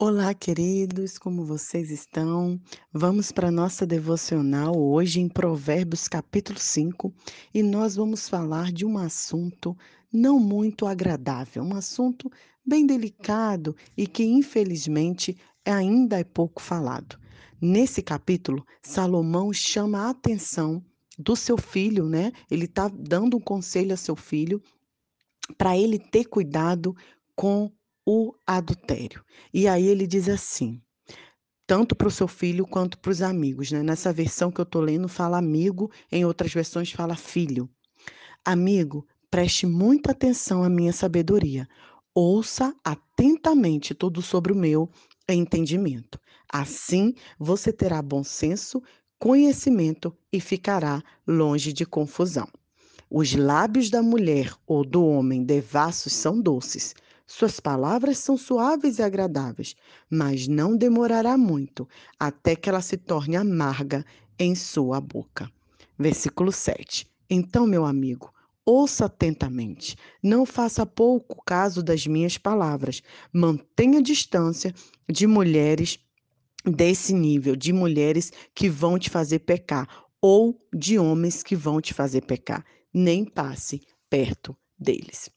Olá, queridos, como vocês estão? Vamos para a nossa devocional hoje em Provérbios capítulo 5 e nós vamos falar de um assunto não muito agradável, um assunto bem delicado e que infelizmente ainda é pouco falado. Nesse capítulo, Salomão chama a atenção do seu filho, né? Ele está dando um conselho a seu filho para ele ter cuidado com o adultério. E aí ele diz assim, tanto para o seu filho quanto para os amigos, né? Nessa versão que eu estou lendo fala amigo, em outras versões fala filho. Amigo, preste muita atenção à minha sabedoria. Ouça atentamente tudo sobre o meu entendimento. Assim você terá bom senso, conhecimento e ficará longe de confusão. Os lábios da mulher ou do homem devassos são doces suas palavras são suaves e agradáveis, mas não demorará muito até que ela se torne amarga em sua boca. Versículo 7. Então, meu amigo, ouça atentamente. Não faça pouco caso das minhas palavras. Mantenha distância de mulheres desse nível, de mulheres que vão te fazer pecar ou de homens que vão te fazer pecar. Nem passe perto deles.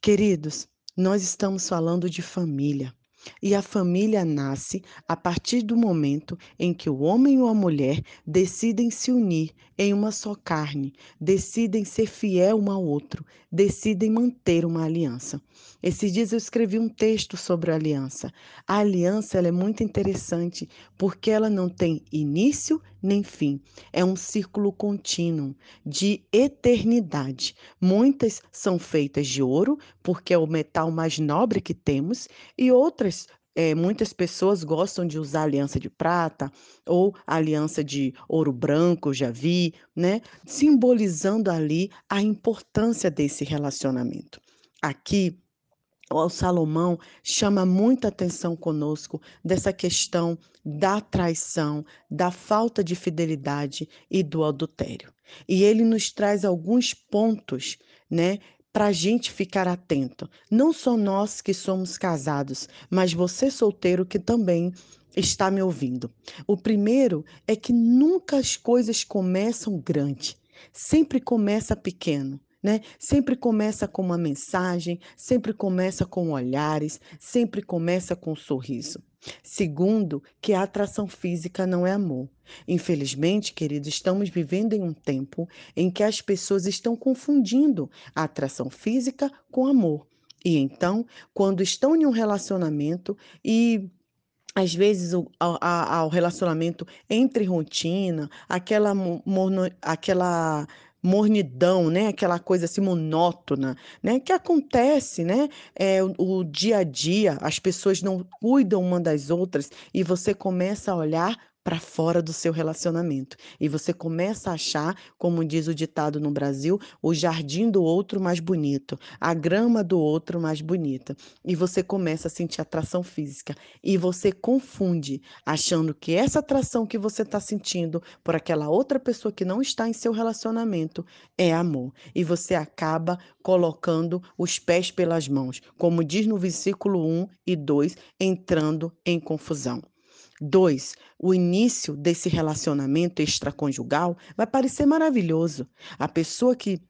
Queridos, nós estamos falando de família. E a família nasce a partir do momento em que o homem ou a mulher decidem se unir em uma só carne, decidem ser fiel um ao outro, decidem manter uma aliança. Esses dias eu escrevi um texto sobre a aliança. A aliança é muito interessante porque ela não tem início nem fim. É um círculo contínuo de eternidade. Muitas são feitas de ouro, porque é o metal mais nobre que temos, e outras é, muitas pessoas gostam de usar aliança de prata ou aliança de ouro branco, já vi, né? Simbolizando ali a importância desse relacionamento. Aqui, o Salomão chama muita atenção conosco dessa questão da traição, da falta de fidelidade e do adultério. E ele nos traz alguns pontos, né, para a gente ficar atento. Não só nós que somos casados, mas você solteiro que também está me ouvindo. O primeiro é que nunca as coisas começam grande, sempre começa pequeno. Né? Sempre começa com uma mensagem, sempre começa com olhares, sempre começa com um sorriso. Segundo, que a atração física não é amor. Infelizmente, queridos, estamos vivendo em um tempo em que as pessoas estão confundindo a atração física com amor. E então, quando estão em um relacionamento e às vezes o ao relacionamento entre rotina, aquela, mono, aquela mornidão, né? Aquela coisa assim monótona, né? Que acontece, né? É, o, o dia a dia, as pessoas não cuidam uma das outras e você começa a olhar para fora do seu relacionamento. E você começa a achar, como diz o ditado no Brasil, o jardim do outro mais bonito, a grama do outro mais bonita. E você começa a sentir atração física. E você confunde, achando que essa atração que você está sentindo por aquela outra pessoa que não está em seu relacionamento é amor. E você acaba colocando os pés pelas mãos, como diz no versículo 1 e 2, entrando em confusão. Dois, o início desse relacionamento extraconjugal vai parecer maravilhoso. A pessoa que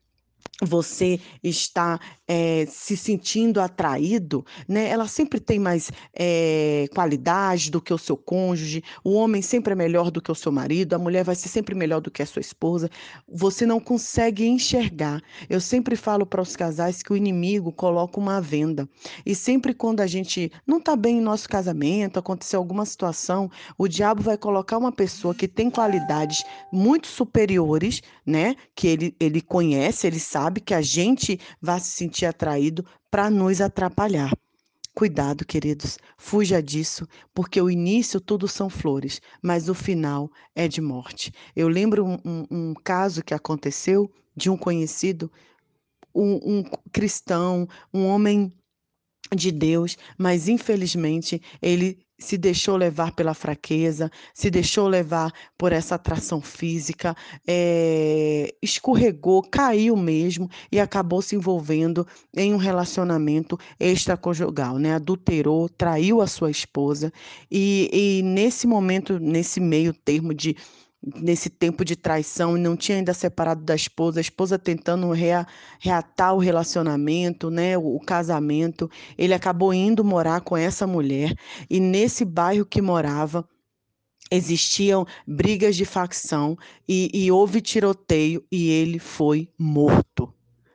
você está é, se sentindo atraído, né? Ela sempre tem mais é, qualidade do que o seu cônjuge. O homem sempre é melhor do que o seu marido. A mulher vai ser sempre melhor do que a sua esposa. Você não consegue enxergar. Eu sempre falo para os casais que o inimigo coloca uma venda. E sempre quando a gente não está bem em nosso casamento, aconteceu alguma situação, o diabo vai colocar uma pessoa que tem qualidades muito superiores, né? Que ele, ele conhece, ele sabe sabe que a gente vai se sentir atraído para nos atrapalhar. Cuidado, queridos, fuja disso, porque o início tudo são flores, mas o final é de morte. Eu lembro um, um, um caso que aconteceu de um conhecido, um, um cristão, um homem de Deus, mas infelizmente ele se deixou levar pela fraqueza, se deixou levar por essa atração física, é, escorregou, caiu mesmo e acabou se envolvendo em um relacionamento extraconjugal, né? Adulterou, traiu a sua esposa e, e nesse momento, nesse meio termo de nesse tempo de traição não tinha ainda separado da esposa, a esposa tentando rea, reatar o relacionamento, né, o, o, casamento, ele acabou indo morar com essa mulher e nesse bairro que morava existiam brigas de facção e, e houve tiroteio e ele foi morto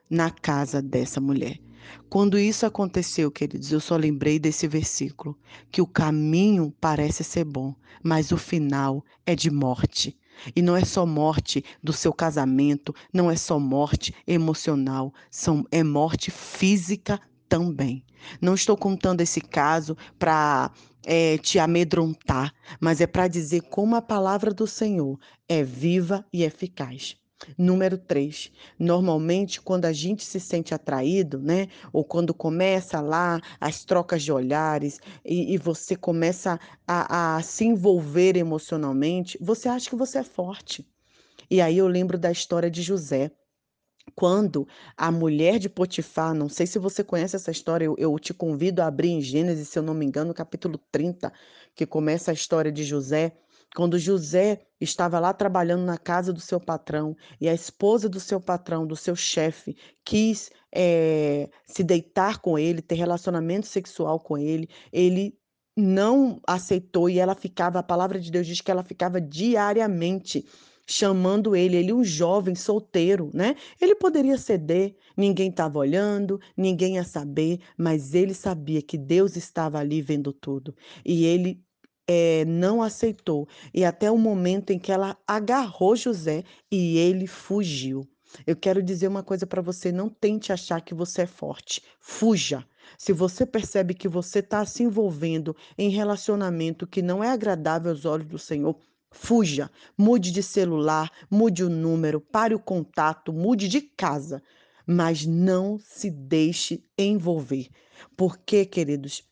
na casa dessa mulher. Quando isso aconteceu, queridos, eu só lembrei desse versículo, que o caminho parece ser bom, mas o final é de morte. E não é só morte do seu casamento, não é só morte emocional, são, é morte física também. Não estou contando esse caso para é, te amedrontar, mas é para dizer como a palavra do Senhor é viva e eficaz. Número 3. Normalmente, quando a gente se sente atraído, né? Ou quando começa lá as trocas de olhares e, e você começa a, a se envolver emocionalmente, você acha que você é forte. E aí eu lembro da história de José quando a mulher de Potifar, não sei se você conhece essa história, eu, eu, te convido a abrir em Gênesis, se eu não me engano, capítulo 30, que começa a história de José. Quando José estava lá trabalhando na casa do seu patrão e a esposa do seu patrão, do seu chefe, quis é, se deitar com ele, ter relacionamento sexual com ele, ele não aceitou e ela ficava, a palavra de Deus diz que ela ficava diariamente chamando ele, ele um jovem solteiro, né? Ele poderia ceder, ninguém estava olhando, ninguém ia saber, mas ele sabia que Deus estava ali vendo tudo. E ele é, não aceitou. E até o momento em que ela agarrou José e ele fugiu. Eu quero dizer uma coisa para você: não tente achar que você é forte. Fuja. Se você percebe que você está se envolvendo em relacionamento que não é agradável aos olhos do Senhor, fuja. Mude de celular, mude o número, pare o contato, mude de casa. Mas não se deixe envolver. Porque, queridos,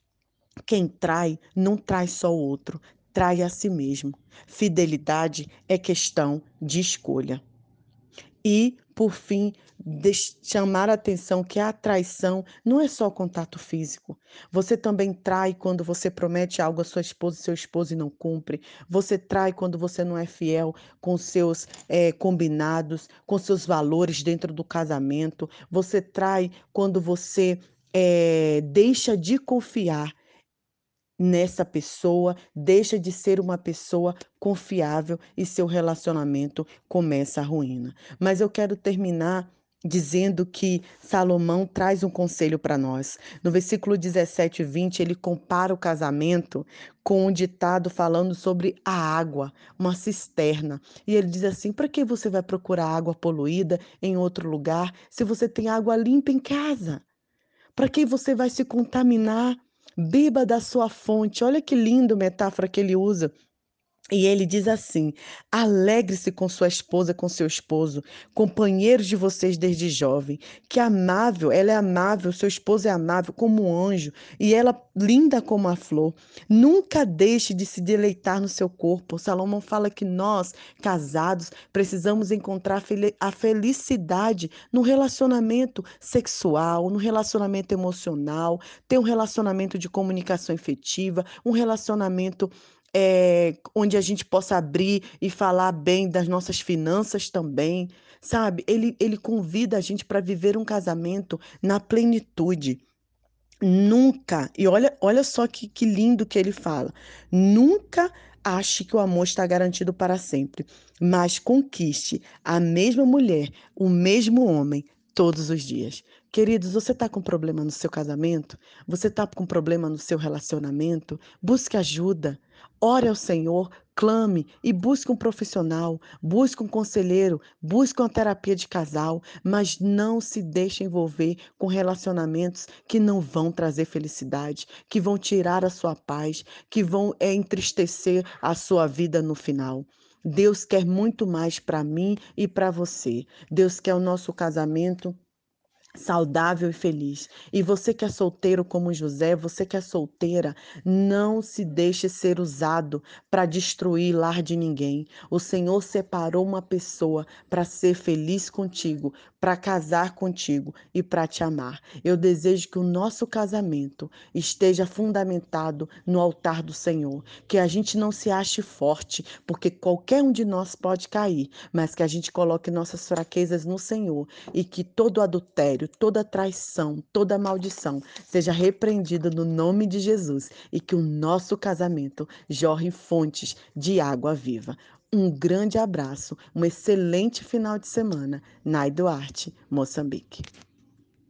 quem trai não trai só o outro, trai a si mesmo. Fidelidade é questão de escolha. E, por fim, chamar a atenção que a traição não é só contato físico. Você também trai quando você promete algo à sua esposa e seu esposo e não cumpre. Você trai quando você não é fiel com seus é, combinados, com seus valores dentro do casamento. Você trai quando você é, deixa de confiar nessa pessoa, deixa de ser uma pessoa confiável e seu relacionamento começa a ruína. Mas eu quero terminar dizendo que Salomão traz um conselho para nós. No versículo 17 e 20, ele compara o casamento com um ditado falando sobre a água, uma cisterna. E ele diz assim: para que você vai procurar água poluída em outro lugar se você tem água limpa em casa? Para que você vai se contaminar Beba da sua fonte. Olha que lindo metáfora que ele usa. E ele diz assim: alegre-se com sua esposa, com seu esposo, companheiros de vocês desde jovem. Que amável, ela é amável, seu esposo é amável como um anjo e ela linda como a flor. Nunca deixe de se deleitar no seu corpo. Salomão fala que nós, casados, precisamos encontrar a felicidade no relacionamento sexual, no relacionamento emocional, ter um relacionamento de comunicação efetiva, um relacionamento é, onde a gente possa abrir e falar bem das nossas finanças também, sabe? Ele, ele convida a gente para viver um casamento na plenitude. Nunca, e olha, olha só que, que lindo que ele fala, nunca ache que o amor está garantido para sempre, mas conquiste a mesma mulher, o mesmo homem, todos os dias. Queridos, você está com problema no seu casamento? Você está com problema no seu relacionamento? Busque ajuda. Ore ao Senhor, clame e busque um profissional, busque um conselheiro, busque uma terapia de casal, mas não se deixe envolver com relacionamentos que não vão trazer felicidade, que vão tirar a sua paz, que vão é, entristecer a sua vida no final. Deus quer muito mais para mim e para você. Deus quer o nosso casamento saudável e feliz. E você que é solteiro como José, você que é solteira, não se deixe ser usado para destruir lar de ninguém. O Senhor separou uma pessoa para ser feliz contigo, para casar contigo e para te amar. Eu desejo que o nosso casamento esteja fundamentado no altar do Senhor, que a gente não se ache forte, porque qualquer um de nós pode cair, mas que a gente coloque nossas fraquezas no Senhor e que todo adultério adultério, toda traição, toda maldição seja repreendida no nome de Jesus e que o nosso casamento jorre fontes de água viva. Um grande abraço, um excelente final de semana. Nai Duarte, Moçambique.